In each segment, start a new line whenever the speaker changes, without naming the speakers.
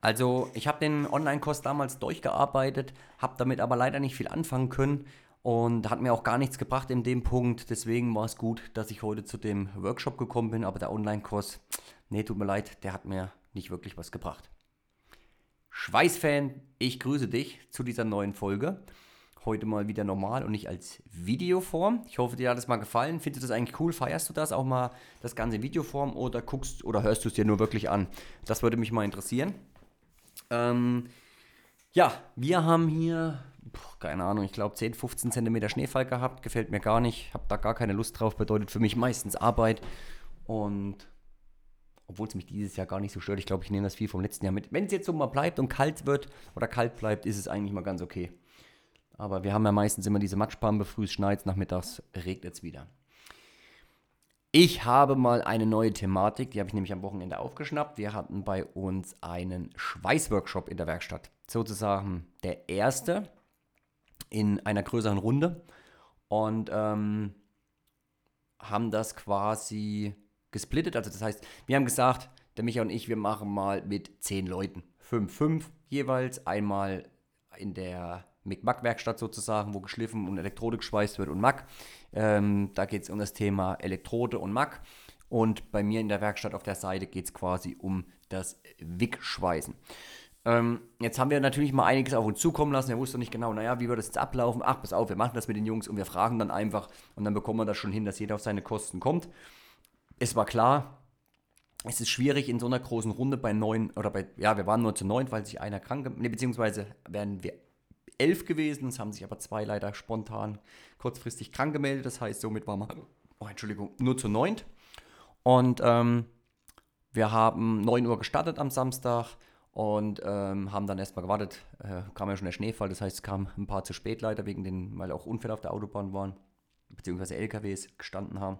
Also ich habe den Online-Kurs damals durchgearbeitet, habe damit aber leider nicht viel anfangen können und hat mir auch gar nichts gebracht in dem Punkt. Deswegen war es gut, dass ich heute zu dem Workshop gekommen bin, aber der Online-Kurs, nee, tut mir leid, der hat mir nicht wirklich was gebracht. Schweißfan, ich grüße dich zu dieser neuen Folge. Heute mal wieder normal und nicht als Videoform. Ich hoffe, dir hat es mal gefallen. Findest du das eigentlich cool? Feierst du das auch mal, das Ganze in Videoform oder guckst oder hörst du es dir nur wirklich an? Das würde mich mal interessieren. Ähm, ja, wir haben hier, keine Ahnung, ich glaube 10, 15 Zentimeter Schneefall gehabt. Gefällt mir gar nicht. Habe da gar keine Lust drauf. Bedeutet für mich meistens Arbeit. Und obwohl es mich dieses Jahr gar nicht so stört, ich glaube, ich nehme das viel vom letzten Jahr mit. Wenn es jetzt so mal bleibt und kalt wird oder kalt bleibt, ist es eigentlich mal ganz okay. Aber wir haben ja meistens immer diese Matschpampe, früh schneit nachmittags regnet es wieder. Ich habe mal eine neue Thematik, die habe ich nämlich am Wochenende aufgeschnappt. Wir hatten bei uns einen Schweißworkshop in der Werkstatt. Sozusagen der erste in einer größeren Runde. Und ähm, haben das quasi gesplittet. Also das heißt, wir haben gesagt, der Micha und ich, wir machen mal mit zehn Leuten. Fünf, fünf jeweils. Einmal in der Mick-Mack-Werkstatt sozusagen, wo geschliffen und Elektrode geschweißt wird und Mack. Ähm, da geht es um das Thema Elektrode und Mack. Und bei mir in der Werkstatt auf der Seite geht es quasi um das Wick-Schweißen. Ähm, jetzt haben wir natürlich mal einiges auf uns zukommen lassen. Wir wussten nicht genau, naja, wie wird das jetzt ablaufen? Ach, pass auf, wir machen das mit den Jungs und wir fragen dann einfach und dann bekommen wir das schon hin, dass jeder auf seine Kosten kommt. Es war klar, es ist schwierig in so einer großen Runde bei neun oder bei, ja, wir waren nur zu neun, weil sich einer krank, nee, beziehungsweise werden wir elf gewesen. Es haben sich aber zwei leider spontan kurzfristig krank gemeldet. Das heißt, somit war man, oh, Entschuldigung, nur zu neunt. Und ähm, wir haben 9 Uhr gestartet am Samstag und ähm, haben dann erstmal gewartet. Äh, kam ja schon der Schneefall, das heißt, es kam ein paar zu spät leider, wegen den, weil auch Unfälle auf der Autobahn waren, beziehungsweise LKWs gestanden haben.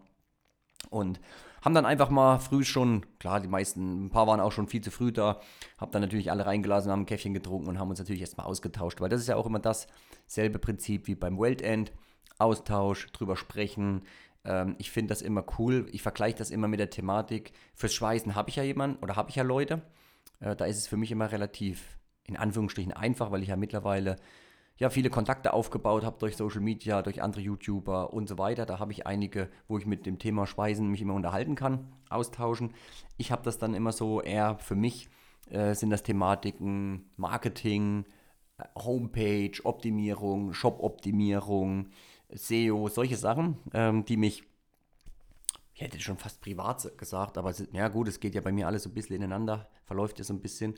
Und haben dann einfach mal früh schon, klar, die meisten, ein paar waren auch schon viel zu früh da, haben dann natürlich alle reingelassen, haben ein Käffchen getrunken und haben uns natürlich erstmal ausgetauscht, weil das ist ja auch immer dasselbe Prinzip wie beim Weltend. Austausch, drüber sprechen. Ähm, ich finde das immer cool. Ich vergleiche das immer mit der Thematik. Fürs Schweißen habe ich ja jemanden oder habe ich ja Leute. Äh, da ist es für mich immer relativ, in Anführungsstrichen, einfach, weil ich ja mittlerweile ja, viele Kontakte aufgebaut habe durch Social Media, durch andere YouTuber und so weiter. Da habe ich einige, wo ich mit dem Thema Schweißen mich immer unterhalten kann, austauschen. Ich habe das dann immer so eher für mich äh, sind das Thematiken Marketing, äh, Homepage, Optimierung, Shop-Optimierung, SEO, solche Sachen, ähm, die mich, ich hätte schon fast privat gesagt, aber ja gut, es geht ja bei mir alles so ein bisschen ineinander, verläuft ja so ein bisschen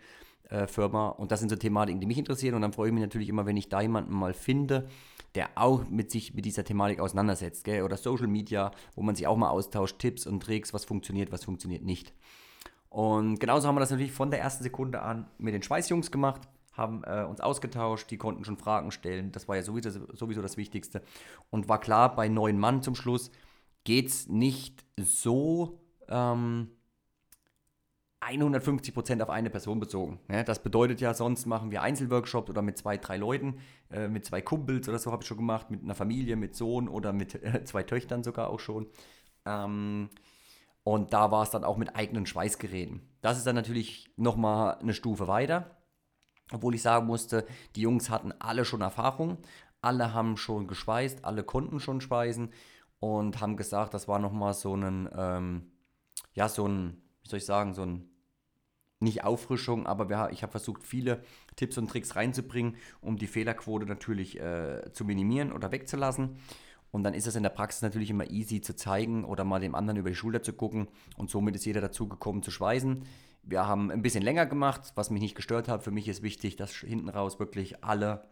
äh, Firma. Und das sind so Thematiken, die mich interessieren. Und dann freue ich mich natürlich immer, wenn ich da jemanden mal finde, der auch mit sich mit dieser Thematik auseinandersetzt. Gell? Oder Social Media, wo man sich auch mal austauscht, Tipps und Tricks, was funktioniert, was funktioniert nicht. Und genauso haben wir das natürlich von der ersten Sekunde an mit den Schweißjungs gemacht, haben äh, uns ausgetauscht, die konnten schon Fragen stellen. Das war ja sowieso, sowieso das Wichtigste. Und war klar, bei neun Mann zum Schluss geht es nicht so. Ähm, 150% auf eine Person bezogen. Ja, das bedeutet ja, sonst machen wir Einzelworkshops oder mit zwei, drei Leuten, äh, mit zwei Kumpels oder so habe ich schon gemacht, mit einer Familie, mit Sohn oder mit äh, zwei Töchtern sogar auch schon. Ähm, und da war es dann auch mit eigenen Schweißgeräten. Das ist dann natürlich nochmal eine Stufe weiter. Obwohl ich sagen musste, die Jungs hatten alle schon Erfahrung, alle haben schon geschweißt, alle konnten schon schweißen und haben gesagt, das war nochmal so ein, ähm, ja, so ein, wie soll ich sagen, so ein nicht Auffrischung, aber wir, ich habe versucht, viele Tipps und Tricks reinzubringen, um die Fehlerquote natürlich äh, zu minimieren oder wegzulassen. Und dann ist es in der Praxis natürlich immer easy zu zeigen oder mal dem anderen über die Schulter zu gucken. Und somit ist jeder dazu gekommen zu schweißen. Wir haben ein bisschen länger gemacht, was mich nicht gestört hat. Für mich ist wichtig, dass hinten raus wirklich alle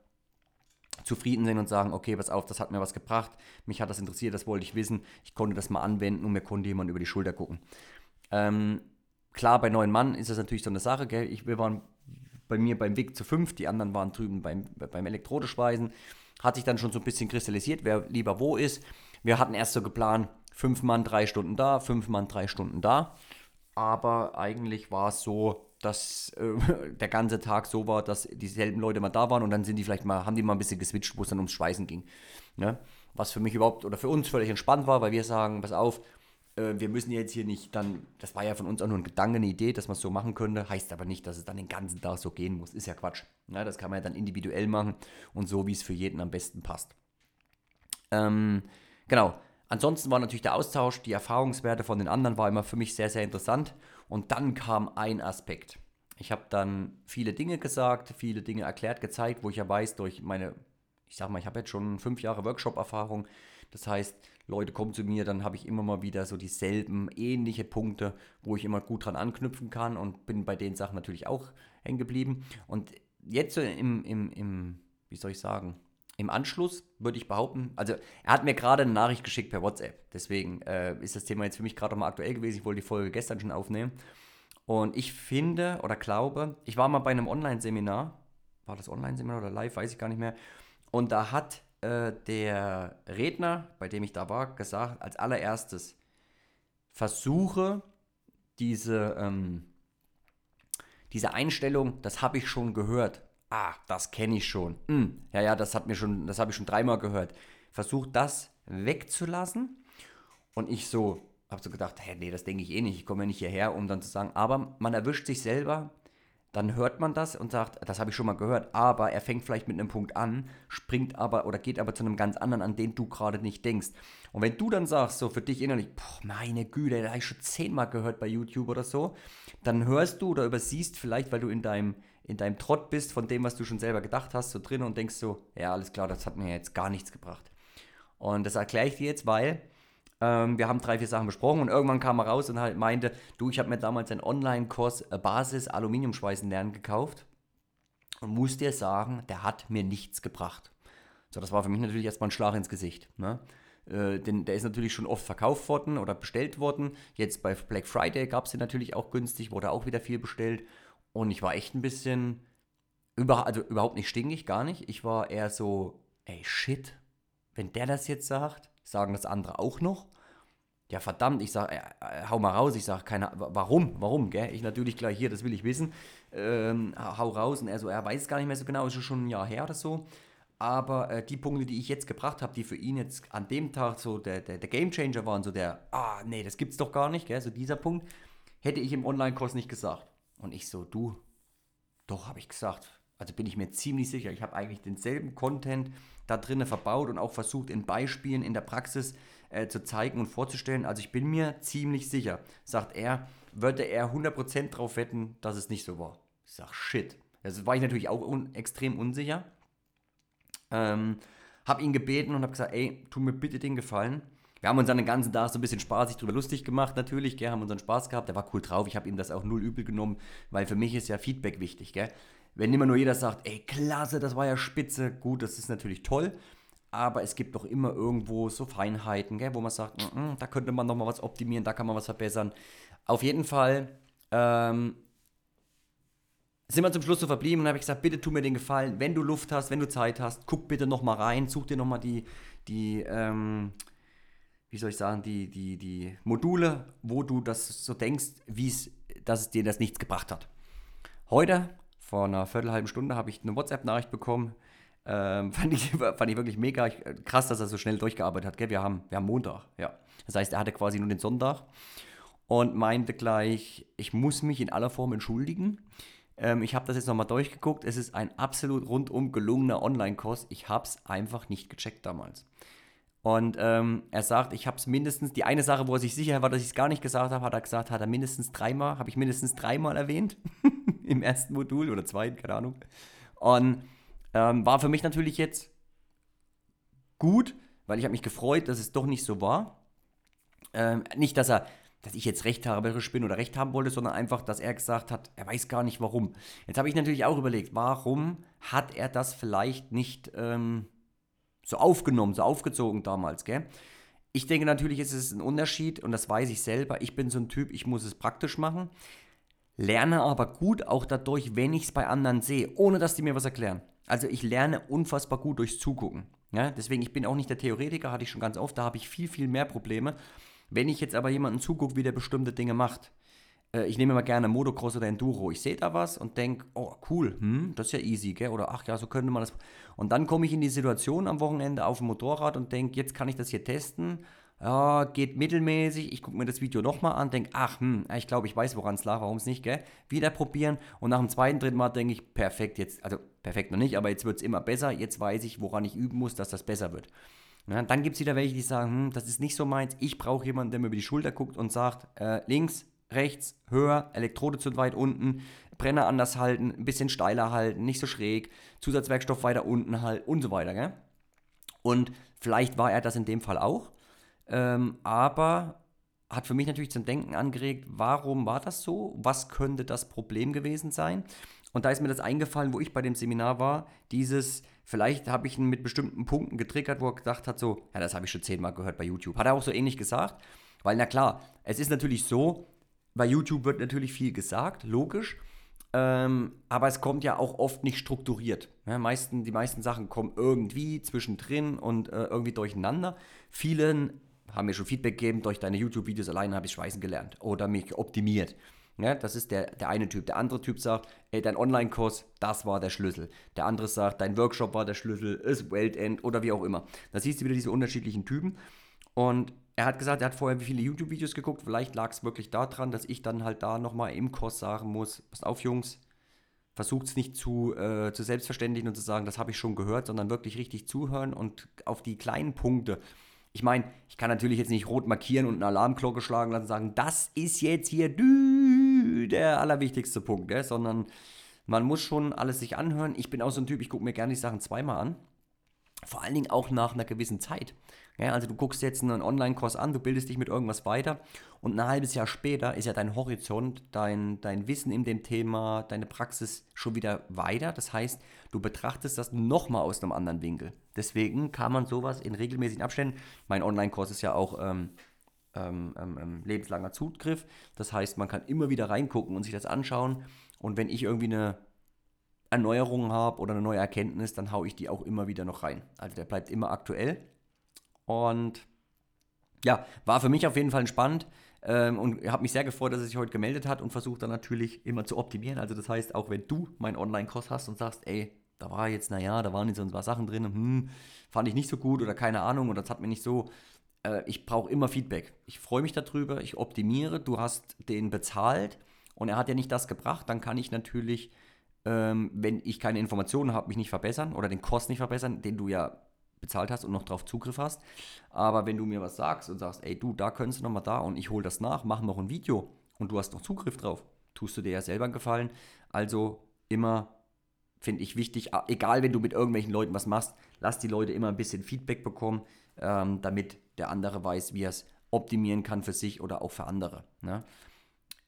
zufrieden sind und sagen, okay, pass auf, das hat mir was gebracht, mich hat das interessiert, das wollte ich wissen, ich konnte das mal anwenden und mir konnte jemand über die Schulter gucken. Ähm, Klar, bei neun Mann ist das natürlich so eine Sache. Gell? Ich, wir waren bei mir beim Weg zu fünf, die anderen waren drüben beim, beim Elektrodeschweißen. Hat sich dann schon so ein bisschen kristallisiert, wer lieber wo ist. Wir hatten erst so geplant, fünf Mann drei Stunden da, fünf Mann drei Stunden da. Aber eigentlich war es so, dass äh, der ganze Tag so war, dass dieselben Leute mal da waren und dann sind die vielleicht mal, haben die mal ein bisschen geswitcht, wo es dann ums Schweißen ging. Ne? Was für mich überhaupt oder für uns völlig entspannt war, weil wir sagen, pass auf, äh, wir müssen jetzt hier nicht dann, das war ja von uns auch nur ein Gedanke, eine Idee, dass man es so machen könnte, heißt aber nicht, dass es dann den ganzen Tag so gehen muss. Ist ja Quatsch. Ja, das kann man ja dann individuell machen und so, wie es für jeden am besten passt. Ähm, genau. Ansonsten war natürlich der Austausch, die Erfahrungswerte von den anderen war immer für mich sehr, sehr interessant. Und dann kam ein Aspekt. Ich habe dann viele Dinge gesagt, viele Dinge erklärt, gezeigt, wo ich ja weiß, durch meine, ich sag mal, ich habe jetzt schon fünf Jahre Workshop-Erfahrung. Das heißt, Leute kommen zu mir, dann habe ich immer mal wieder so dieselben ähnliche Punkte, wo ich immer gut dran anknüpfen kann und bin bei den Sachen natürlich auch hängen geblieben. Und jetzt so im, im, im wie soll ich sagen, im Anschluss würde ich behaupten, also er hat mir gerade eine Nachricht geschickt per WhatsApp. Deswegen äh, ist das Thema jetzt für mich gerade mal aktuell gewesen. Ich wollte die Folge gestern schon aufnehmen. Und ich finde oder glaube, ich war mal bei einem Online-Seminar. War das Online-Seminar oder live? Weiß ich gar nicht mehr. Und da hat äh, der Redner, bei dem ich da war, gesagt, als allererstes, versuche diese, ähm, diese Einstellung, das habe ich schon gehört, ah, das kenne ich schon. Hm, ja, ja, das hat mir schon, das habe ich schon dreimal gehört. Versucht das wegzulassen. Und ich so, habe so gedacht, hey, nee, das denke ich eh nicht. Ich komme ja nicht hierher, um dann zu sagen, aber man erwischt sich selber, dann hört man das und sagt, das habe ich schon mal gehört, aber er fängt vielleicht mit einem Punkt an, springt aber oder geht aber zu einem ganz anderen, an den du gerade nicht denkst. Und wenn du dann sagst, so für dich innerlich, boah, meine Güte, da habe ich schon zehnmal gehört bei YouTube oder so, dann hörst du oder übersiehst vielleicht, weil du in deinem in deinem Trott bist von dem, was du schon selber gedacht hast, so drin und denkst so, ja, alles klar, das hat mir jetzt gar nichts gebracht. Und das erkläre ich dir jetzt, weil ähm, wir haben drei, vier Sachen besprochen und irgendwann kam er raus und halt meinte, du, ich habe mir damals einen Online-Kurs äh, Basis Aluminiumschweißen lernen gekauft und muss dir sagen, der hat mir nichts gebracht. So, das war für mich natürlich erstmal ein Schlag ins Gesicht. Ne? Äh, denn der ist natürlich schon oft verkauft worden oder bestellt worden. Jetzt bei Black Friday gab es den natürlich auch günstig, wurde auch wieder viel bestellt. Und ich war echt ein bisschen, über, also überhaupt nicht stinkig, gar nicht. Ich war eher so, ey, shit, wenn der das jetzt sagt, sagen das andere auch noch. Ja, verdammt, ich sag, äh, äh, hau mal raus. Ich sag, keine, warum, warum, gell? Ich natürlich gleich hier, das will ich wissen. Ähm, hau raus. Und er so, er weiß es gar nicht mehr so genau, ist schon ein Jahr her oder so. Aber äh, die Punkte, die ich jetzt gebracht habe, die für ihn jetzt an dem Tag so der, der, der Game Changer waren, so der, ah, nee, das gibt's doch gar nicht, gell? So dieser Punkt, hätte ich im Online-Kurs nicht gesagt. Und ich so, du, doch, habe ich gesagt. Also bin ich mir ziemlich sicher. Ich habe eigentlich denselben Content da drinnen verbaut und auch versucht, in Beispielen in der Praxis äh, zu zeigen und vorzustellen. Also ich bin mir ziemlich sicher, sagt er, würde er 100% drauf wetten, dass es nicht so war. Ich sage, shit. Also war ich natürlich auch un extrem unsicher. Ähm, habe ihn gebeten und habe gesagt, ey, tu mir bitte den Gefallen wir haben uns dann den ganzen Tag so ein bisschen spaßig drüber lustig gemacht, natürlich, gell, haben unseren Spaß gehabt, der war cool drauf, ich habe ihm das auch null übel genommen, weil für mich ist ja Feedback wichtig, gell. Wenn immer nur jeder sagt, ey, klasse, das war ja spitze, gut, das ist natürlich toll, aber es gibt doch immer irgendwo so Feinheiten, gell, wo man sagt, mm -mm, da könnte man nochmal was optimieren, da kann man was verbessern. Auf jeden Fall ähm, sind wir zum Schluss so verblieben und habe ich gesagt, bitte tu mir den Gefallen, wenn du Luft hast, wenn du Zeit hast, guck bitte nochmal rein, such dir nochmal die, die, ähm, wie soll ich sagen, die, die, die Module, wo du das so denkst, wie es, dass es dir das nichts gebracht hat. Heute, vor einer viertelhalben Stunde, habe ich eine WhatsApp-Nachricht bekommen. Ähm, fand, ich, fand ich wirklich mega äh, krass, dass er so schnell durchgearbeitet hat. Gell? Wir, haben, wir haben Montag, ja. Das heißt, er hatte quasi nur den Sonntag und meinte gleich, ich muss mich in aller Form entschuldigen. Ähm, ich habe das jetzt nochmal durchgeguckt. Es ist ein absolut rundum gelungener Online-Kurs. Ich habe es einfach nicht gecheckt damals. Und ähm, er sagt, ich habe es mindestens, die eine Sache, wo er sich sicher war, dass ich es gar nicht gesagt habe, hat er gesagt, hat er mindestens dreimal, habe ich mindestens dreimal erwähnt im ersten Modul oder zweiten, keine Ahnung. Und ähm, war für mich natürlich jetzt gut, weil ich habe mich gefreut, dass es doch nicht so war. Ähm, nicht, dass er, dass ich jetzt rechthaberisch bin oder recht haben wollte, sondern einfach, dass er gesagt hat, er weiß gar nicht warum. Jetzt habe ich natürlich auch überlegt, warum hat er das vielleicht nicht ähm, so aufgenommen, so aufgezogen damals, gell? Ich denke natürlich ist es ein Unterschied und das weiß ich selber. Ich bin so ein Typ, ich muss es praktisch machen. Lerne aber gut auch dadurch, wenn ich es bei anderen sehe, ohne dass die mir was erklären. Also ich lerne unfassbar gut durchs Zugucken. Ja? Deswegen, ich bin auch nicht der Theoretiker, hatte ich schon ganz oft, da habe ich viel, viel mehr Probleme. Wenn ich jetzt aber jemanden zugucke, wie der bestimmte Dinge macht, äh, ich nehme mal gerne Motocross oder Enduro. Ich sehe da was und denke, oh cool, hm, das ist ja easy, gell? Oder ach ja, so könnte man das. Und dann komme ich in die Situation am Wochenende auf dem Motorrad und denke, jetzt kann ich das hier testen. Ja, geht mittelmäßig, ich gucke mir das Video nochmal an, denke, ach, hm, ich glaube, ich weiß, woran es lag, warum es nicht, gell? Wieder probieren und nach dem zweiten, dritten Mal denke ich, perfekt, jetzt, also perfekt noch nicht, aber jetzt wird es immer besser, jetzt weiß ich, woran ich üben muss, dass das besser wird. Ja, dann gibt es wieder welche, die sagen, hm, das ist nicht so meins, ich brauche jemanden, der mir über die Schulter guckt und sagt, äh, links, rechts, höher, Elektrode zu weit unten, Brenner anders halten, ein bisschen steiler halten, nicht so schräg, Zusatzwerkstoff weiter unten halten und so weiter, gell? Und vielleicht war er das in dem Fall auch, ähm, aber hat für mich natürlich zum Denken angeregt, warum war das so? Was könnte das Problem gewesen sein? Und da ist mir das eingefallen, wo ich bei dem Seminar war, dieses, vielleicht habe ich ihn mit bestimmten Punkten getriggert, wo er gedacht hat, so, ja, das habe ich schon zehnmal gehört bei YouTube. Hat er auch so ähnlich gesagt, weil na klar, es ist natürlich so, bei YouTube wird natürlich viel gesagt, logisch, ähm, aber es kommt ja auch oft nicht strukturiert. Ja, meisten, die meisten Sachen kommen irgendwie zwischendrin und äh, irgendwie durcheinander. Vielen haben mir schon Feedback gegeben, durch deine YouTube-Videos alleine habe ich Schweißen gelernt oder mich optimiert. Ja, das ist der, der eine Typ. Der andere Typ sagt, ey, dein Online-Kurs, das war der Schlüssel. Der andere sagt, dein Workshop war der Schlüssel, ist Weltend oder wie auch immer. Da siehst du wieder diese unterschiedlichen Typen. Und er hat gesagt, er hat vorher wie viele YouTube-Videos geguckt. Vielleicht lag es wirklich daran, dass ich dann halt da nochmal im Kurs sagen muss, passt auf, Jungs, versucht es nicht zu, äh, zu selbstverständigen und zu sagen, das habe ich schon gehört, sondern wirklich richtig zuhören und auf die kleinen Punkte ich meine, ich kann natürlich jetzt nicht rot markieren und eine Alarmglocke schlagen lassen und sagen, das ist jetzt hier der allerwichtigste Punkt, ja? sondern man muss schon alles sich anhören. Ich bin auch so ein Typ, ich gucke mir gerne die Sachen zweimal an. Vor allen Dingen auch nach einer gewissen Zeit. Ja, also du guckst jetzt einen Online-Kurs an, du bildest dich mit irgendwas weiter und ein halbes Jahr später ist ja dein Horizont, dein, dein Wissen in dem Thema, deine Praxis schon wieder weiter. Das heißt, du betrachtest das nochmal aus einem anderen Winkel. Deswegen kann man sowas in regelmäßigen Abständen, mein Online-Kurs ist ja auch ähm, ähm, ähm, ähm, lebenslanger Zugriff, das heißt, man kann immer wieder reingucken und sich das anschauen und wenn ich irgendwie eine Erneuerung habe oder eine neue Erkenntnis, dann haue ich die auch immer wieder noch rein. Also der bleibt immer aktuell. Und ja, war für mich auf jeden Fall spannend ähm, und habe mich sehr gefreut, dass er sich heute gemeldet hat und versucht dann natürlich immer zu optimieren. Also das heißt, auch wenn du meinen Online-Kurs hast und sagst, ey, da war jetzt, naja, da waren jetzt so ein paar Sachen drin, hm, fand ich nicht so gut oder keine Ahnung oder das hat mir nicht so. Äh, ich brauche immer Feedback. Ich freue mich darüber, ich optimiere, du hast den bezahlt und er hat ja nicht das gebracht, dann kann ich natürlich, ähm, wenn ich keine Informationen habe, mich nicht verbessern oder den Kurs nicht verbessern, den du ja bezahlt hast und noch drauf Zugriff hast. Aber wenn du mir was sagst und sagst, ey du, da könntest du nochmal da und ich hole das nach, mach noch ein Video und du hast noch Zugriff drauf, tust du dir ja selber einen Gefallen. Also immer finde ich wichtig, egal wenn du mit irgendwelchen Leuten was machst, lass die Leute immer ein bisschen Feedback bekommen, ähm, damit der andere weiß, wie er es optimieren kann für sich oder auch für andere. Ne?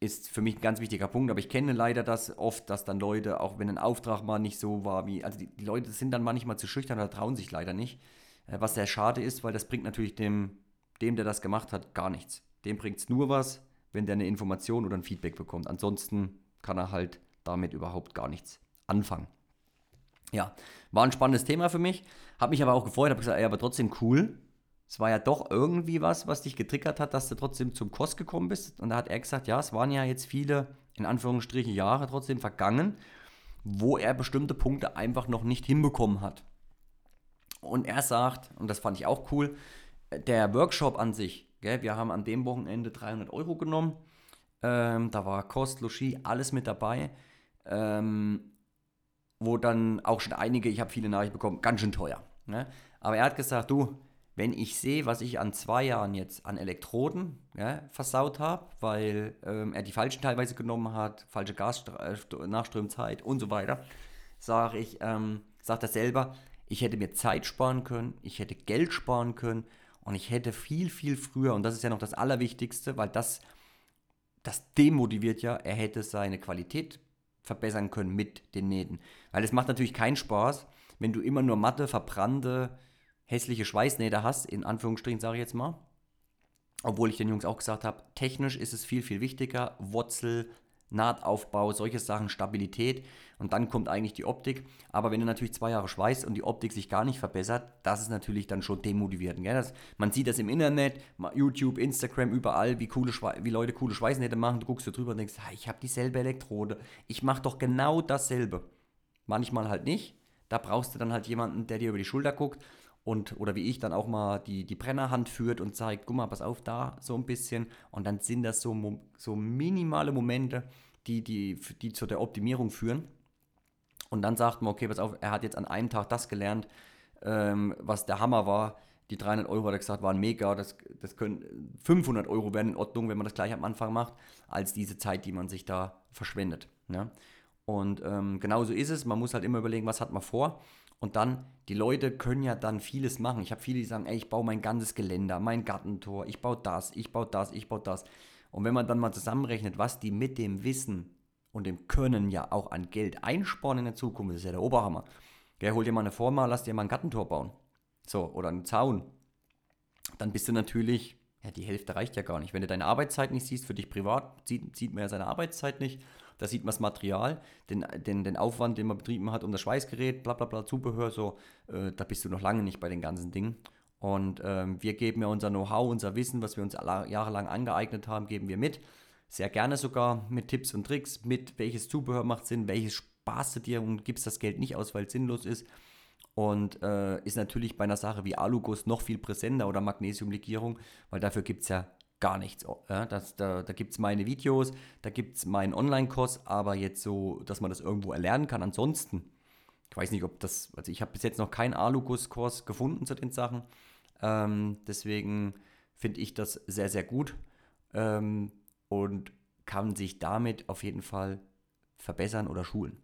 Ist für mich ein ganz wichtiger Punkt. Aber ich kenne leider das oft, dass dann Leute, auch wenn ein Auftrag mal nicht so war wie, also die, die Leute sind dann manchmal zu schüchtern oder trauen sich leider nicht. Äh, was sehr schade ist, weil das bringt natürlich dem, dem, der das gemacht hat, gar nichts. Dem bringt es nur was, wenn der eine Information oder ein Feedback bekommt. Ansonsten kann er halt damit überhaupt gar nichts anfangen. Ja, war ein spannendes Thema für mich. Habe mich aber auch gefreut, habe gesagt, ey, aber trotzdem cool, es war ja doch irgendwie was, was dich getriggert hat, dass du trotzdem zum Kurs gekommen bist. Und da hat er gesagt, ja, es waren ja jetzt viele, in Anführungsstrichen, Jahre trotzdem vergangen, wo er bestimmte Punkte einfach noch nicht hinbekommen hat. Und er sagt, und das fand ich auch cool, der Workshop an sich, gell, wir haben an dem Wochenende 300 Euro genommen, ähm, da war Kost, Logis, alles mit dabei, ähm, wo dann auch schon einige, ich habe viele Nachrichten bekommen, ganz schön teuer. Ne? Aber er hat gesagt, du, wenn ich sehe, was ich an zwei Jahren jetzt an Elektroden ja, versaut habe, weil ähm, er die falschen teilweise genommen hat, falsche Gasnachströmzeit und so weiter, sage ich, ähm, sagt er selber, ich hätte mir Zeit sparen können, ich hätte Geld sparen können und ich hätte viel, viel früher, und das ist ja noch das Allerwichtigste, weil das, das demotiviert ja, er hätte seine Qualität verbessern können mit den Nähten. Weil es macht natürlich keinen Spaß, wenn du immer nur matte, verbrannte, hässliche Schweißnähte hast, in Anführungsstrichen sage ich jetzt mal. Obwohl ich den Jungs auch gesagt habe, technisch ist es viel, viel wichtiger. Wurzel, Nahtaufbau, solche Sachen, Stabilität und dann kommt eigentlich die Optik. Aber wenn du natürlich zwei Jahre schweißt und die Optik sich gar nicht verbessert, das ist natürlich dann schon demotivierend. Gell? Das, man sieht das im Internet, YouTube, Instagram, überall, wie, coole wie Leute coole Schweißnähte machen. Du guckst du drüber und denkst, ich habe dieselbe Elektrode. Ich mache doch genau dasselbe. Manchmal halt nicht. Da brauchst du dann halt jemanden, der dir über die Schulter guckt und oder wie ich dann auch mal die, die Brennerhand führt und zeigt, guck mal, pass auf, da so ein bisschen. Und dann sind das so, so minimale Momente, die, die, die zu der Optimierung führen. Und dann sagt man, okay, pass auf, er hat jetzt an einem Tag das gelernt, ähm, was der Hammer war. Die 300 Euro, hat er gesagt, waren mega. Das, das können 500 Euro werden in Ordnung, wenn man das gleich am Anfang macht, als diese Zeit, die man sich da verschwendet. Ne? Und ähm, genauso ist es. Man muss halt immer überlegen, was hat man vor. Und dann, die Leute können ja dann vieles machen. Ich habe viele, die sagen, ey, ich baue mein ganzes Geländer, mein Gartentor, ich baue das, ich baue das, ich baue das. Und wenn man dann mal zusammenrechnet, was die mit dem Wissen und dem Können ja auch an Geld einsparen in der Zukunft, das ist ja der Oberhammer. Gell, hol dir mal eine Firma, lass dir mal ein Gartentor bauen. So, oder einen Zaun. Dann bist du natürlich, ja, die Hälfte reicht ja gar nicht. Wenn du deine Arbeitszeit nicht siehst, für dich privat, sieht, sieht man ja seine Arbeitszeit nicht. Da sieht man das Material, den, den, den Aufwand, den man betrieben hat um das Schweißgerät, bla bla bla, Zubehör, so, äh, da bist du noch lange nicht bei den ganzen Dingen. Und ähm, wir geben ja unser Know-how, unser Wissen, was wir uns jahrelang angeeignet haben, geben wir mit. Sehr gerne sogar mit Tipps und Tricks, mit welches Zubehör macht Sinn, welches Spaß du dir und gibst das Geld nicht aus, weil es sinnlos ist. Und äh, ist natürlich bei einer Sache wie Aluguss noch viel präsenter oder Magnesiumlegierung, weil dafür gibt es ja gar nichts. Ja, das, da da gibt es meine Videos, da gibt es meinen Online-Kurs, aber jetzt so, dass man das irgendwo erlernen kann. Ansonsten, ich weiß nicht, ob das, also ich habe bis jetzt noch keinen Aluguss-Kurs gefunden zu den Sachen. Ähm, deswegen finde ich das sehr, sehr gut ähm, und kann sich damit auf jeden Fall verbessern oder schulen.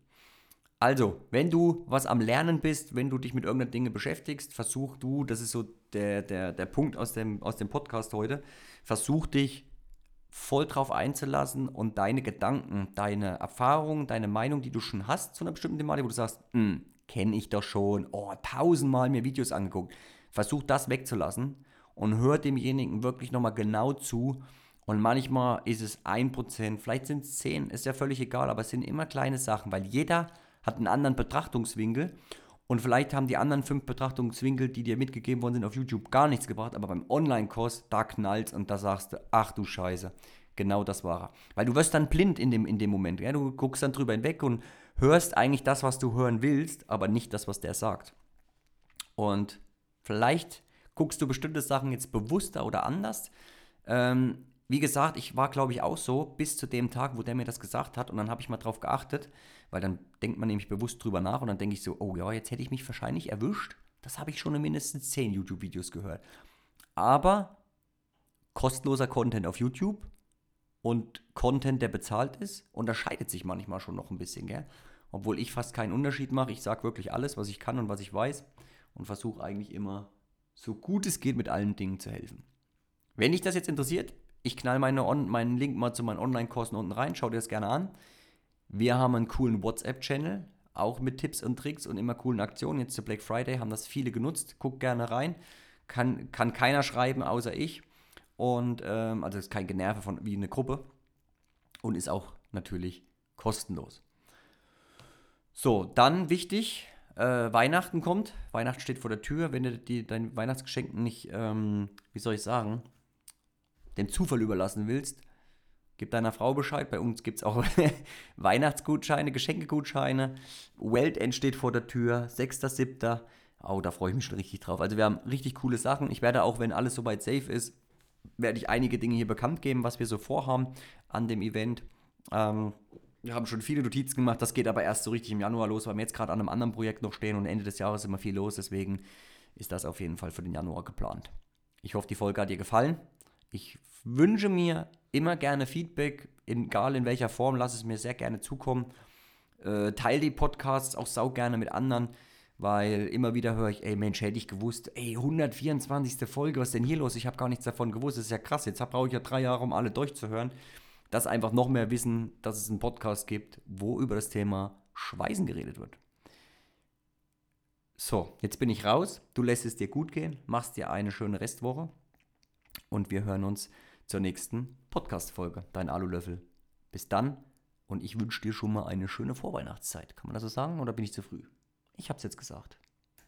Also, wenn du was am Lernen bist, wenn du dich mit irgendeiner Dinge beschäftigst, versuch du, das ist so der, der, der Punkt aus dem, aus dem Podcast heute, versuch dich voll drauf einzulassen und deine Gedanken, deine Erfahrungen, deine Meinung, die du schon hast zu einer bestimmten Thematik, wo du sagst, hm, kenne ich doch schon, oh, tausendmal mir Videos angeguckt, versuch das wegzulassen und hör demjenigen wirklich nochmal genau zu. Und manchmal ist es 1%, vielleicht sind es 10, ist ja völlig egal, aber es sind immer kleine Sachen, weil jeder hat einen anderen Betrachtungswinkel. Und vielleicht haben die anderen fünf Betrachtungswinkel, die dir mitgegeben worden sind auf YouTube, gar nichts gebracht, aber beim Online-Kurs, da knallt und da sagst du, ach du Scheiße, genau das war er. Weil du wirst dann blind in dem, in dem Moment. Ja? Du guckst dann drüber hinweg und hörst eigentlich das, was du hören willst, aber nicht das, was der sagt. Und vielleicht guckst du bestimmte Sachen jetzt bewusster oder anders. Ähm, wie gesagt, ich war, glaube ich, auch so bis zu dem Tag, wo der mir das gesagt hat und dann habe ich mal drauf geachtet weil dann denkt man nämlich bewusst drüber nach und dann denke ich so, oh ja, jetzt hätte ich mich wahrscheinlich erwischt. Das habe ich schon in mindestens 10 YouTube-Videos gehört. Aber kostenloser Content auf YouTube und Content, der bezahlt ist, unterscheidet sich manchmal schon noch ein bisschen, gell? Obwohl ich fast keinen Unterschied mache. Ich sage wirklich alles, was ich kann und was ich weiß und versuche eigentlich immer, so gut es geht, mit allen Dingen zu helfen. Wenn dich das jetzt interessiert, ich knall meine On meinen Link mal zu meinen Online-Kursen unten rein, schau dir das gerne an. Wir haben einen coolen WhatsApp-Channel, auch mit Tipps und Tricks und immer coolen Aktionen. Jetzt zu Black Friday haben das viele genutzt. Guck gerne rein. Kann, kann keiner schreiben, außer ich. Und ähm, also ist kein Generve von wie eine Gruppe. Und ist auch natürlich kostenlos. So, dann wichtig, äh, Weihnachten kommt. Weihnachten steht vor der Tür. Wenn du die, dein Weihnachtsgeschenk nicht, ähm, wie soll ich sagen, dem Zufall überlassen willst, Gib deiner Frau Bescheid. Bei uns gibt es auch Weihnachtsgutscheine, Geschenkegutscheine. Weltend steht vor der Tür, 6.7. Oh, da freue ich mich schon richtig drauf. Also wir haben richtig coole Sachen. Ich werde auch, wenn alles soweit safe ist, werde ich einige Dinge hier bekannt geben, was wir so vorhaben an dem Event. Ähm, wir haben schon viele Notizen gemacht, das geht aber erst so richtig im Januar los, weil wir jetzt gerade an einem anderen Projekt noch stehen und Ende des Jahres immer viel los. Deswegen ist das auf jeden Fall für den Januar geplant. Ich hoffe, die Folge hat dir gefallen. Ich wünsche mir immer gerne Feedback, egal in welcher Form, lass es mir sehr gerne zukommen. Äh, teil die Podcasts auch sau gerne mit anderen, weil immer wieder höre ich, ey Mensch, hätte ich gewusst, ey, 124. Folge, was ist denn hier los? Ich habe gar nichts davon gewusst, das ist ja krass, jetzt brauche ich ja drei Jahre, um alle durchzuhören. Das einfach noch mehr wissen, dass es einen Podcast gibt, wo über das Thema Schweißen geredet wird. So, jetzt bin ich raus. Du lässt es dir gut gehen, machst dir eine schöne Restwoche und wir hören uns zur nächsten Podcast-Folge. Dein Alulöffel. Bis dann und ich wünsche dir schon mal eine schöne Vorweihnachtszeit. Kann man das so sagen oder bin ich zu früh? Ich habe es jetzt gesagt.